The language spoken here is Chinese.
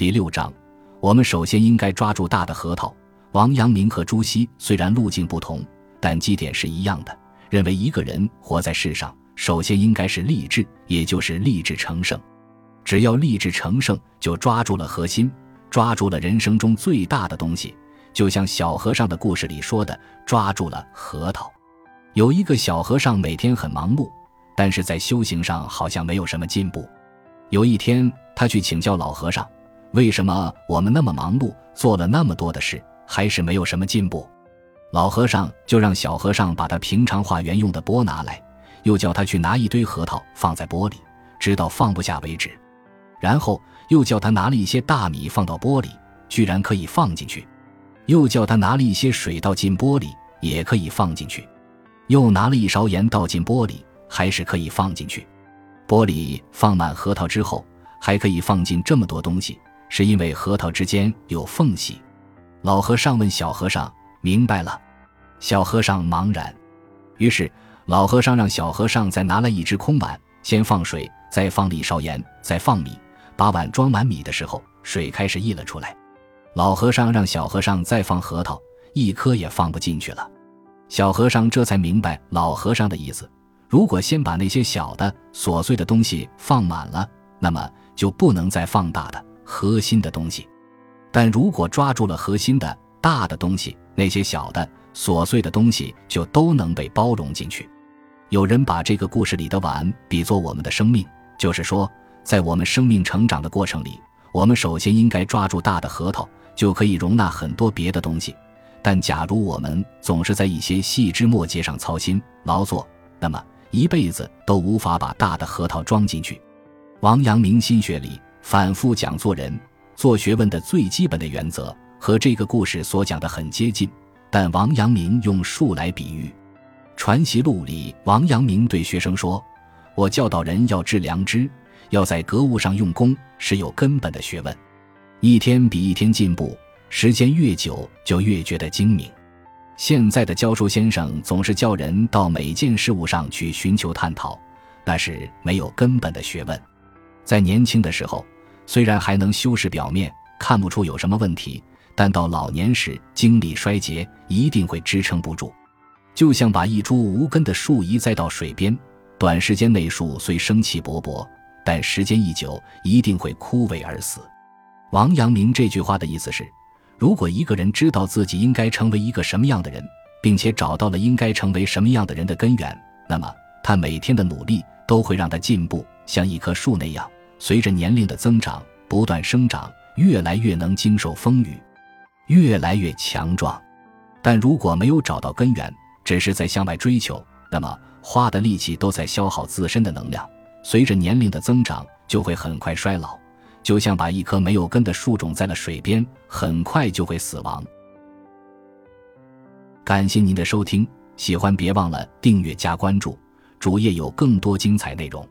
第六章，我们首先应该抓住大的核桃。王阳明和朱熹虽然路径不同，但基点是一样的，认为一个人活在世上，首先应该是立志，也就是立志成圣。只要立志成圣，就抓住了核心，抓住了人生中最大的东西。就像小和尚的故事里说的，抓住了核桃。有一个小和尚每天很忙碌，但是在修行上好像没有什么进步。有一天，他去请教老和尚：“为什么我们那么忙碌，做了那么多的事，还是没有什么进步？”老和尚就让小和尚把他平常化缘用的钵拿来，又叫他去拿一堆核桃放在钵里，直到放不下为止。然后又叫他拿了一些大米放到钵里，居然可以放进去。又叫他拿了一些水倒进玻璃，也可以放进去；又拿了一勺盐倒进玻璃，还是可以放进去。玻璃放满核桃之后，还可以放进这么多东西，是因为核桃之间有缝隙。老和尚问小和尚：“明白了？”小和尚茫然。于是老和尚让小和尚再拿来一只空碗，先放水，再放一勺盐，再放米。把碗装满米的时候，水开始溢了出来。老和尚让小和尚再放核桃，一颗也放不进去了。小和尚这才明白老和尚的意思：如果先把那些小的琐碎的东西放满了，那么就不能再放大的核心的东西；但如果抓住了核心的大的东西，那些小的琐碎的东西就都能被包容进去。有人把这个故事里的碗比作我们的生命，就是说，在我们生命成长的过程里，我们首先应该抓住大的核桃。就可以容纳很多别的东西，但假如我们总是在一些细枝末节上操心劳作，那么一辈子都无法把大的核桃装进去。王阳明心学里反复讲做人、做学问的最基本的原则，和这个故事所讲的很接近，但王阳明用树来比喻。《传习录》里，王阳明对学生说：“我教导人要致良知，要在格物上用功，是有根本的学问。”一天比一天进步，时间越久就越觉得精明。现在的教书先生总是叫人到每件事物上去寻求探讨，那是没有根本的学问。在年轻的时候，虽然还能修饰表面，看不出有什么问题，但到老年时精力衰竭，一定会支撑不住。就像把一株无根的树移栽到水边，短时间内树虽生气勃勃，但时间一久，一定会枯萎而死。王阳明这句话的意思是：如果一个人知道自己应该成为一个什么样的人，并且找到了应该成为什么样的人的根源，那么他每天的努力都会让他进步，像一棵树那样，随着年龄的增长不断生长，越来越能经受风雨，越来越强壮。但如果没有找到根源，只是在向外追求，那么花的力气都在消耗自身的能量，随着年龄的增长，就会很快衰老。就像把一棵没有根的树种在了水边，很快就会死亡。感谢您的收听，喜欢别忘了订阅加关注，主页有更多精彩内容。